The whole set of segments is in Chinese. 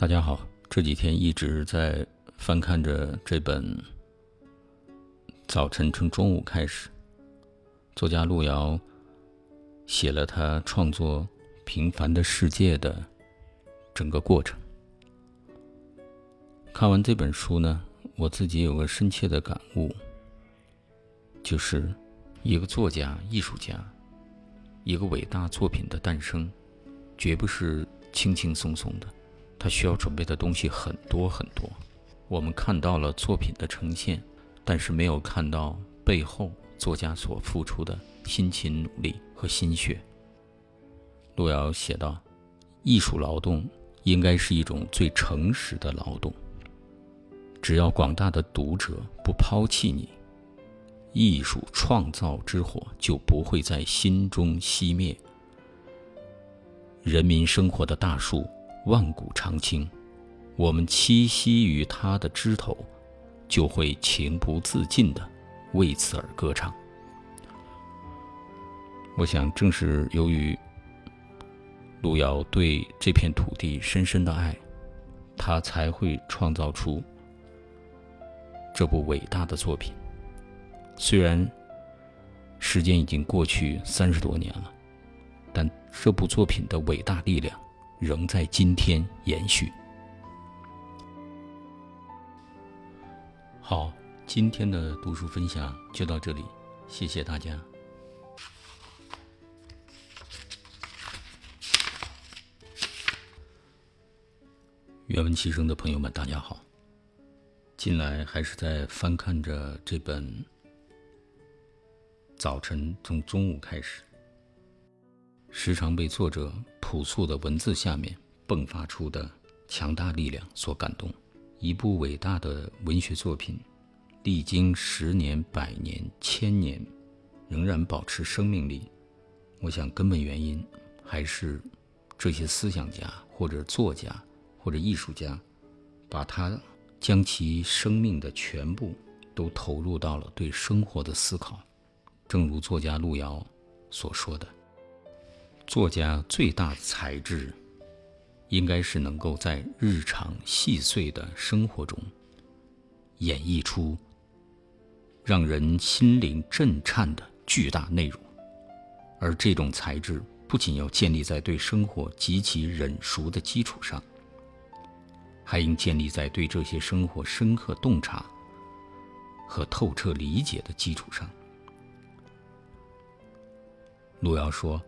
大家好，这几天一直在翻看着这本《早晨从中午开始》，作家路遥写了他创作《平凡的世界》的整个过程。看完这本书呢，我自己有个深切的感悟，就是一个作家、艺术家，一个伟大作品的诞生，绝不是轻轻松松的。他需要准备的东西很多很多，我们看到了作品的呈现，但是没有看到背后作家所付出的辛勤努力和心血。路遥写道：“艺术劳动应该是一种最诚实的劳动。只要广大的读者不抛弃你，艺术创造之火就不会在心中熄灭。人民生活的大树。”万古长青，我们栖息于它的枝头，就会情不自禁的为此而歌唱。我想，正是由于路遥对这片土地深深的爱，他才会创造出这部伟大的作品。虽然时间已经过去三十多年了，但这部作品的伟大力量。仍在今天延续。好，今天的读书分享就到这里，谢谢大家。愿闻其声的朋友们，大家好。近来还是在翻看着这本《早晨从中午开始》。时常被作者朴素的文字下面迸发出的强大力量所感动。一部伟大的文学作品，历经十年、百年、千年，仍然保持生命力。我想，根本原因还是这些思想家或者作家或者艺术家，把他将其生命的全部都投入到了对生活的思考。正如作家路遥所说的。作家最大的才智，应该是能够在日常细碎的生活中，演绎出让人心灵震颤的巨大内容。而这种才智，不仅要建立在对生活极其忍熟的基础上，还应建立在对这些生活深刻洞察和透彻理解的基础上。路遥说。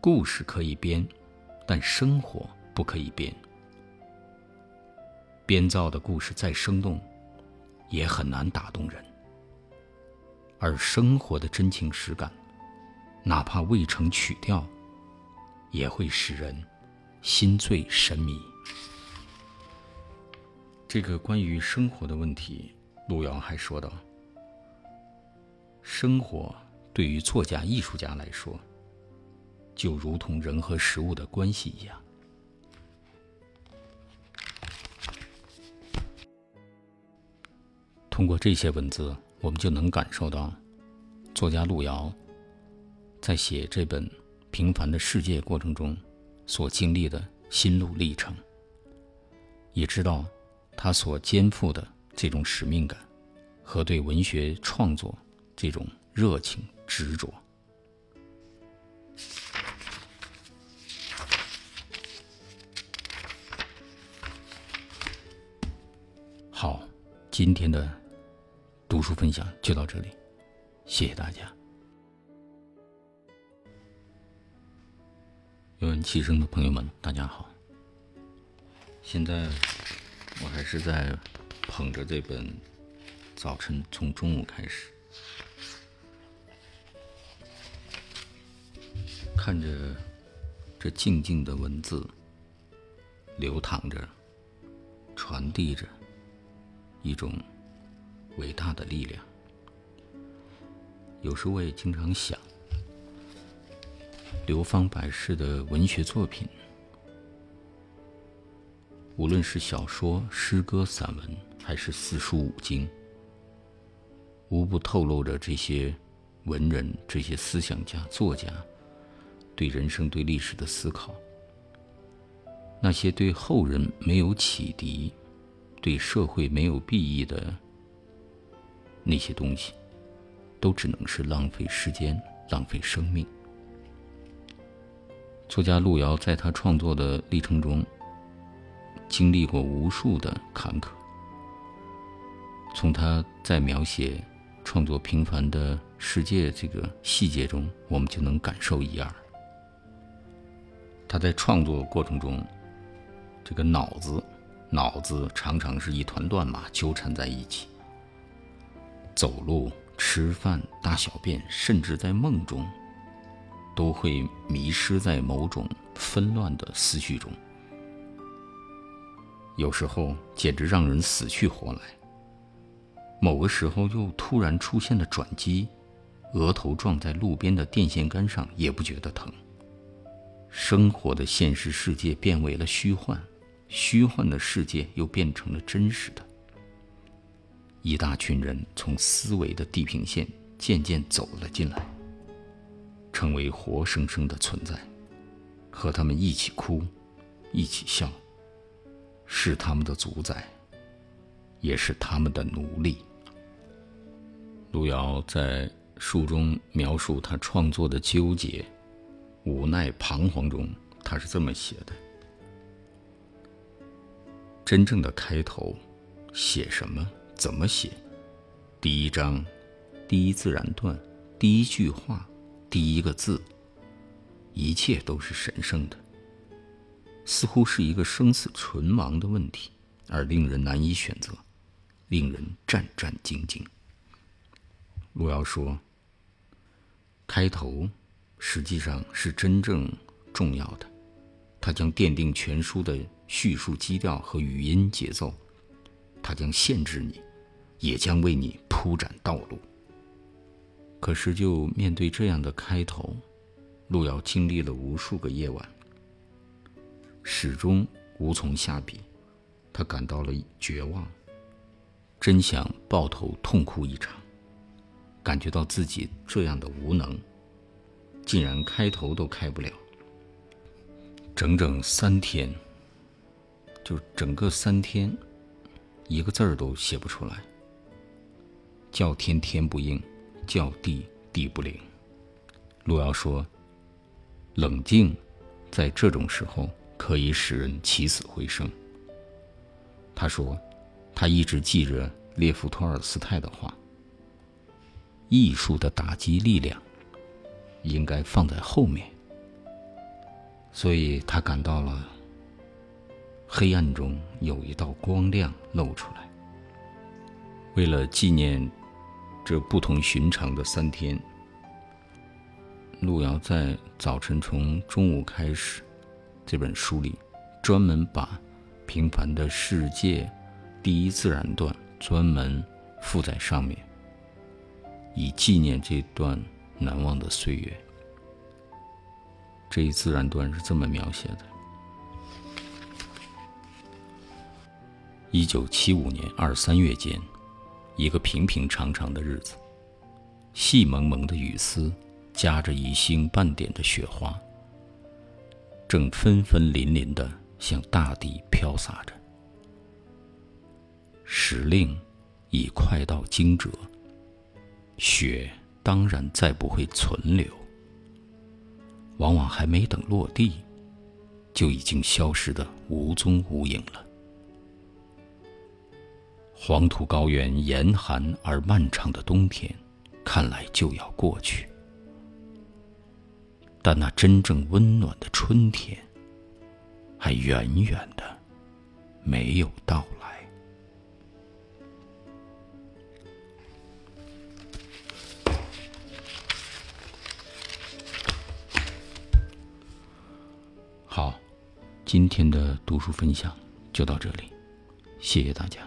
故事可以编，但生活不可以编。编造的故事再生动，也很难打动人。而生活的真情实感，哪怕未成曲调，也会使人心醉神迷。这个关于生活的问题，路遥还说道：“生活对于作家、艺术家来说。”就如同人和食物的关系一样。通过这些文字，我们就能感受到作家路遥在写这本《平凡的世界》过程中所经历的心路历程，也知道他所肩负的这种使命感和对文学创作这种热情执着。今天的读书分享就到这里，谢谢大家。有闻气声的朋友们，大家好。现在我还是在捧着这本《早晨从中午开始》，看着这静静的文字流淌着，传递着。一种伟大的力量。有时我也经常想，流芳百世的文学作品，无论是小说、诗歌、散文，还是四书五经，无不透露着这些文人、这些思想家、作家对人生、对历史的思考。那些对后人没有启迪、对社会没有裨益的那些东西，都只能是浪费时间、浪费生命。作家路遥在他创作的历程中，经历过无数的坎坷。从他在描写创作平凡的世界这个细节中，我们就能感受一二。他在创作过程中，这个脑子，脑子常常是一团乱麻，纠缠在一起。走路、吃饭、大小便，甚至在梦中，都会迷失在某种纷乱的思绪中。有时候简直让人死去活来。某个时候又突然出现了转机，额头撞在路边的电线杆上也不觉得疼。生活的现实世界变为了虚幻，虚幻的世界又变成了真实的。一大群人从思维的地平线渐渐走了进来，成为活生生的存在，和他们一起哭，一起笑，是他们的主宰，也是他们的奴隶。路遥在书中描述他创作的纠结。无奈彷徨中，他是这么写的：真正的开头，写什么？怎么写？第一章，第一自然段，第一句话，第一个字，一切都是神圣的，似乎是一个生死存亡的问题，而令人难以选择，令人战战兢兢。路遥说：“开头。”实际上是真正重要的，它将奠定全书的叙述基调和语音节奏，它将限制你，也将为你铺展道路。可是，就面对这样的开头，路遥经历了无数个夜晚，始终无从下笔，他感到了绝望，真想抱头痛哭一场，感觉到自己这样的无能。竟然开头都开不了，整整三天，就整个三天，一个字儿都写不出来。叫天天不应，叫地地不灵。路遥说：“冷静，在这种时候可以使人起死回生。”他说：“他一直记着列夫·托尔斯泰的话：艺术的打击力量。”应该放在后面，所以他感到了黑暗中有一道光亮露出来。为了纪念这不同寻常的三天，路遥在早晨从中午开始这本书里，专门把《平凡的世界》第一自然段专门附在上面，以纪念这段。难忘的岁月。这一自然段是这么描写的：一九七五年二三月间，一个平平常常的日子，细蒙蒙的雨丝夹着一星半点的雪花，正纷纷淋淋的向大地飘洒着。时令已快到惊蛰，雪。当然再不会存留，往往还没等落地，就已经消失的无踪无影了。黄土高原严寒而漫长的冬天，看来就要过去，但那真正温暖的春天，还远远的没有到来。好，今天的读书分享就到这里，谢谢大家。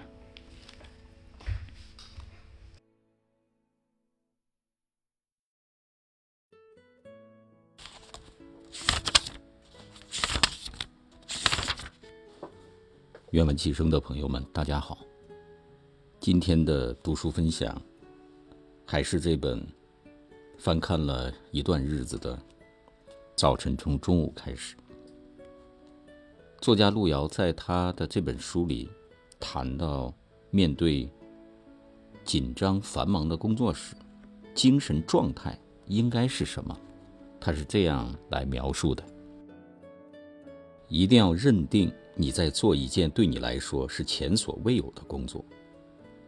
愿闻其声的朋友们，大家好。今天的读书分享还是这本翻看了一段日子的《早晨从中午开始》。作家路遥在他的这本书里谈到，面对紧张繁忙的工作时，精神状态应该是什么？他是这样来描述的：一定要认定你在做一件对你来说是前所未有的工作，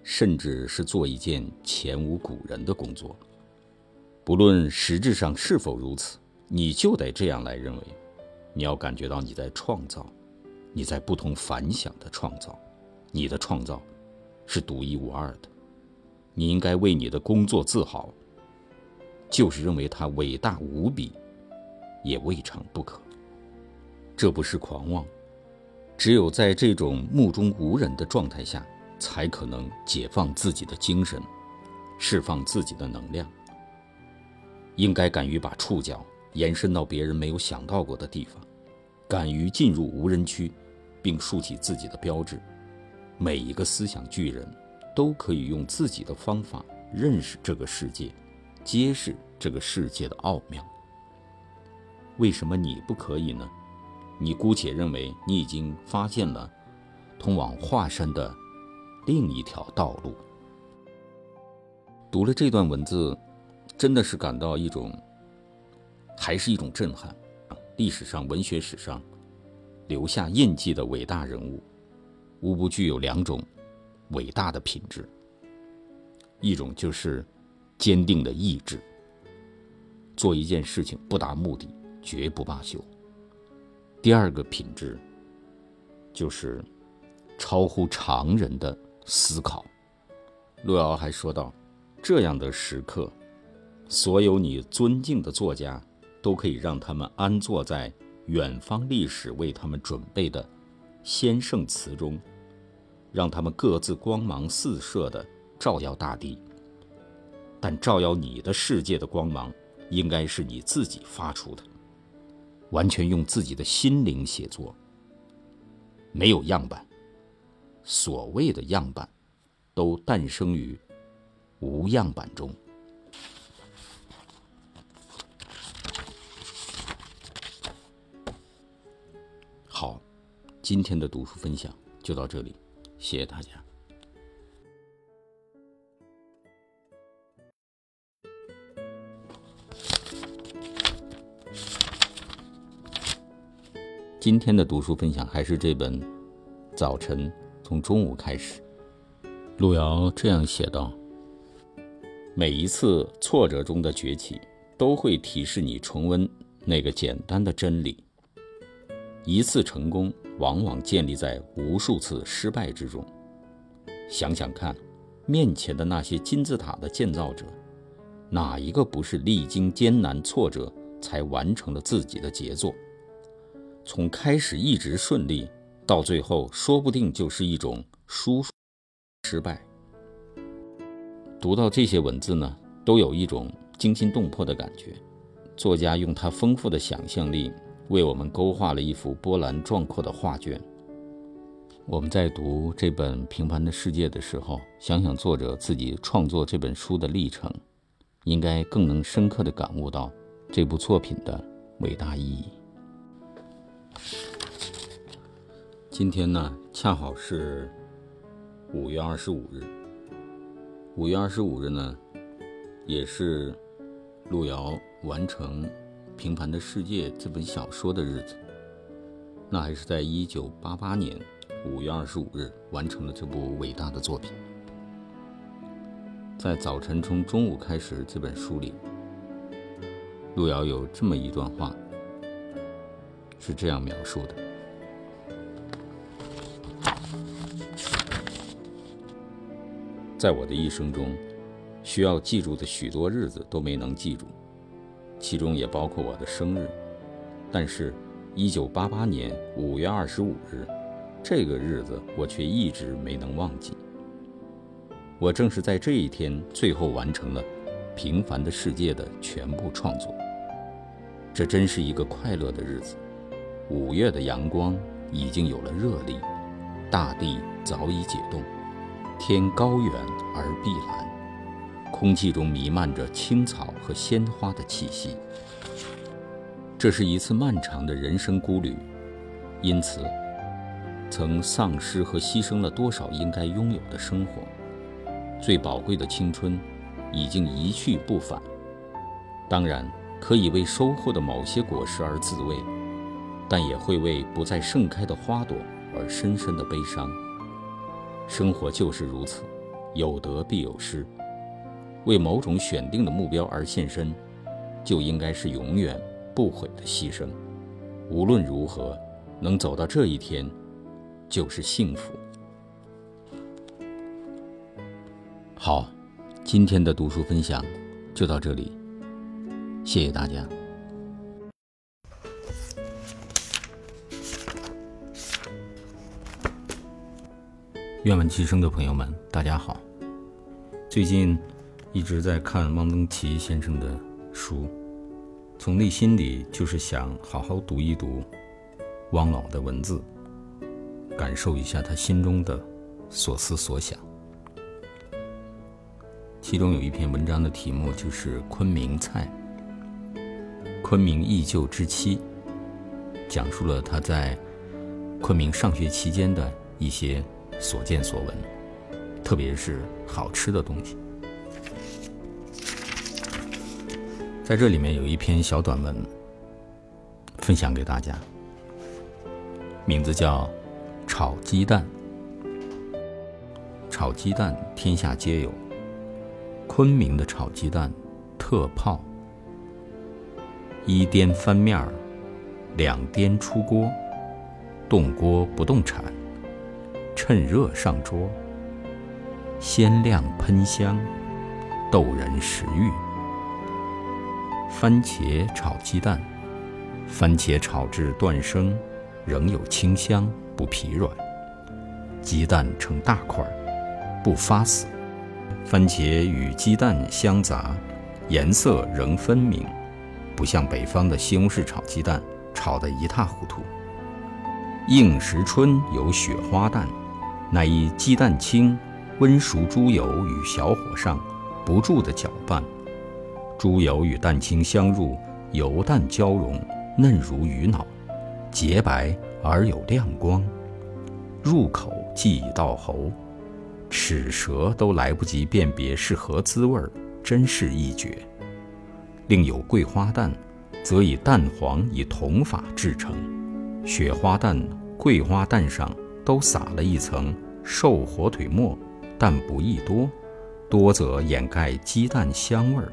甚至是做一件前无古人的工作。不论实质上是否如此，你就得这样来认为。你要感觉到你在创造。你在不同凡响的创造，你的创造是独一无二的。你应该为你的工作自豪，就是认为它伟大无比，也未尝不可。这不是狂妄，只有在这种目中无人的状态下，才可能解放自己的精神，释放自己的能量。应该敢于把触角延伸到别人没有想到过的地方，敢于进入无人区。并竖起自己的标志，每一个思想巨人，都可以用自己的方法认识这个世界，揭示这个世界的奥妙。为什么你不可以呢？你姑且认为你已经发现了通往华山的另一条道路。读了这段文字，真的是感到一种，还是一种震撼。历史上，文学史上。留下印记的伟大人物，无不具有两种伟大的品质：一种就是坚定的意志，做一件事情不达目的绝不罢休；第二个品质就是超乎常人的思考。路遥还说道：“这样的时刻，所有你尊敬的作家都可以让他们安坐在。”远方历史为他们准备的先圣祠中，让他们各自光芒四射的照耀大地。但照耀你的世界的光芒，应该是你自己发出的，完全用自己的心灵写作，没有样板。所谓的样板，都诞生于无样板中。好，今天的读书分享就到这里，谢谢大家。今天的读书分享还是这本《早晨从中午开始》。路遥这样写道：“每一次挫折中的崛起，都会提示你重温那个简单的真理。”一次成功往往建立在无数次失败之中。想想看，面前的那些金字塔的建造者，哪一个不是历经艰难挫折才完成了自己的杰作？从开始一直顺利，到最后说不定就是一种输失败。读到这些文字呢，都有一种惊心动魄的感觉。作家用他丰富的想象力。为我们勾画了一幅波澜壮阔的画卷。我们在读这本《平凡的世界》的时候，想想作者自己创作这本书的历程，应该更能深刻地感悟到这部作品的伟大意义。今天呢，恰好是五月二十五日。五月二十五日呢，也是路遥完成。《平凡的世界》这本小说的日子，那还是在一九八八年五月二十五日完成了这部伟大的作品。在《早晨从中午开始》这本书里，路遥有这么一段话，是这样描述的：在我的一生中，需要记住的许多日子都没能记住。其中也包括我的生日，但是，一九八八年五月二十五日，这个日子我却一直没能忘记。我正是在这一天最后完成了《平凡的世界》的全部创作。这真是一个快乐的日子。五月的阳光已经有了热力，大地早已解冻，天高远而碧蓝。空气中弥漫着青草和鲜花的气息。这是一次漫长的人生孤旅，因此曾丧失和牺牲了多少应该拥有的生活？最宝贵的青春已经一去不返。当然，可以为收获的某些果实而自慰，但也会为不再盛开的花朵而深深的悲伤。生活就是如此，有得必有失。为某种选定的目标而献身，就应该是永远不悔的牺牲。无论如何，能走到这一天，就是幸福。好，今天的读书分享就到这里，谢谢大家。愿闻其声的朋友们，大家好。最近一直在看汪曾祺先生的书，从内心里就是想好好读一读汪老的文字，感受一下他心中的所思所想。其中有一篇文章的题目就是《昆明菜》，昆明忆旧之妻，讲述了他在昆明上学期间的一些所见所闻，特别是好吃的东西。在这里面有一篇小短文，分享给大家，名字叫《炒鸡蛋》。炒鸡蛋，天下皆有。昆明的炒鸡蛋特泡：一颠翻面儿，两颠出锅，动锅不动铲，趁热上桌，鲜亮喷香，逗人食欲。番茄炒鸡蛋，番茄炒至断生，仍有清香，不疲软。鸡蛋成大块，不发死。番茄与鸡蛋相杂，颜色仍分明，不像北方的西红柿炒鸡蛋，炒得一塌糊涂。应时春有雪花蛋，乃以鸡蛋清、温熟猪油与小火上不住的搅拌，猪油与蛋清相入，油蛋交融，嫩如鱼脑，洁白而有亮光，入口即已到喉。齿舌都来不及辨别是何滋味儿，真是一绝。另有桂花蛋，则以蛋黄以同法制成，雪花蛋、桂花蛋上都撒了一层瘦火腿末，但不宜多，多则掩盖鸡蛋香味儿。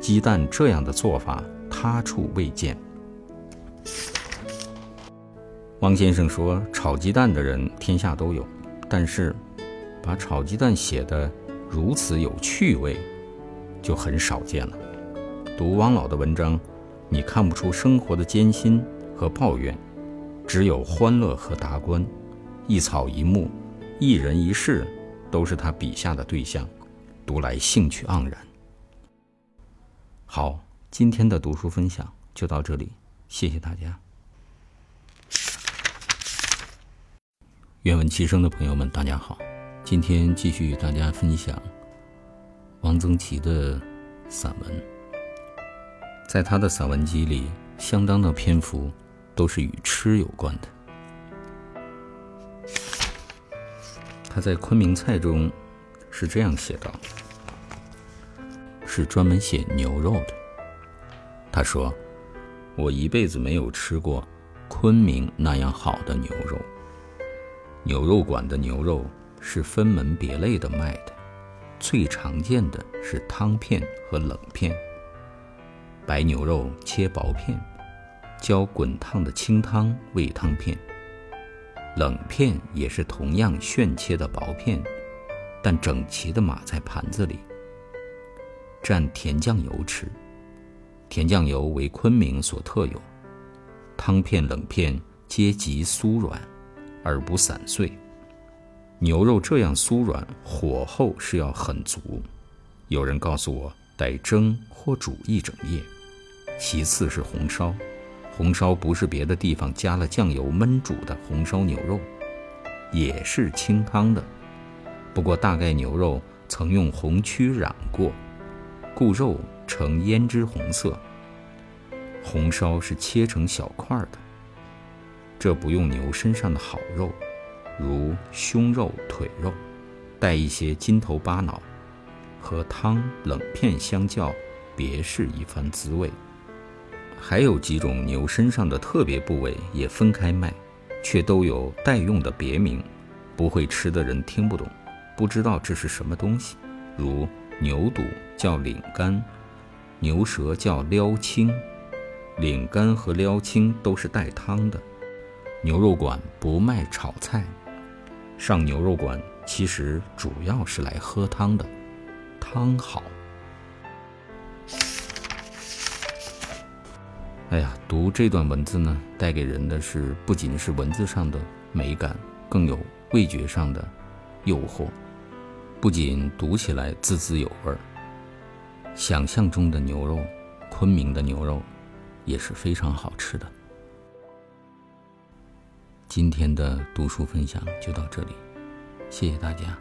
鸡蛋这样的做法，他处未见。汪先生说：“炒鸡蛋的人天下都有，但是。”把炒鸡蛋写得如此有趣味，就很少见了。读汪老的文章，你看不出生活的艰辛和抱怨，只有欢乐和达观。一草一木，一人一事，都是他笔下的对象，读来兴趣盎然。好，今天的读书分享就到这里，谢谢大家。愿闻其声的朋友们，大家好。今天继续与大家分享汪曾祺的散文。在他的散文集里，相当的篇幅都是与吃有关的。他在《昆明菜》中是这样写道：“是专门写牛肉的。”他说：“我一辈子没有吃过昆明那样好的牛肉。牛肉馆的牛肉。”是分门别类的卖的，最常见的是汤片和冷片。白牛肉切薄片，浇滚烫的清汤喂汤片。冷片也是同样炫切的薄片，但整齐地码在盘子里。蘸甜酱油吃，甜酱油为昆明所特有。汤片、冷片皆极酥软，而不散碎。牛肉这样酥软，火候是要很足。有人告诉我，得蒸或煮一整夜。其次是红烧，红烧不是别的地方加了酱油焖煮的红烧牛肉，也是清汤的。不过大概牛肉曾用红曲染过，故肉呈胭脂红色。红烧是切成小块的，这不用牛身上的好肉，如胸肉、腿肉，带一些筋头巴脑，和汤冷片相较，别是一番滋味。还有几种牛身上的特别部位也分开卖，却都有待用的别名，不会吃的人听不懂，不知道这是什么东西。如牛肚叫领肝，牛舌叫撩青，领肝和撩青都是带汤的。牛肉馆不卖炒菜，上牛肉馆其实主要是来喝汤的，汤好。哎呀，读这段文字呢，带给人的是不仅是文字上的美感，更有味觉上的诱惑。不仅读起来滋滋有味儿，想象中的牛肉，昆明的牛肉也是非常好吃的。今天的读书分享就到这里，谢谢大家。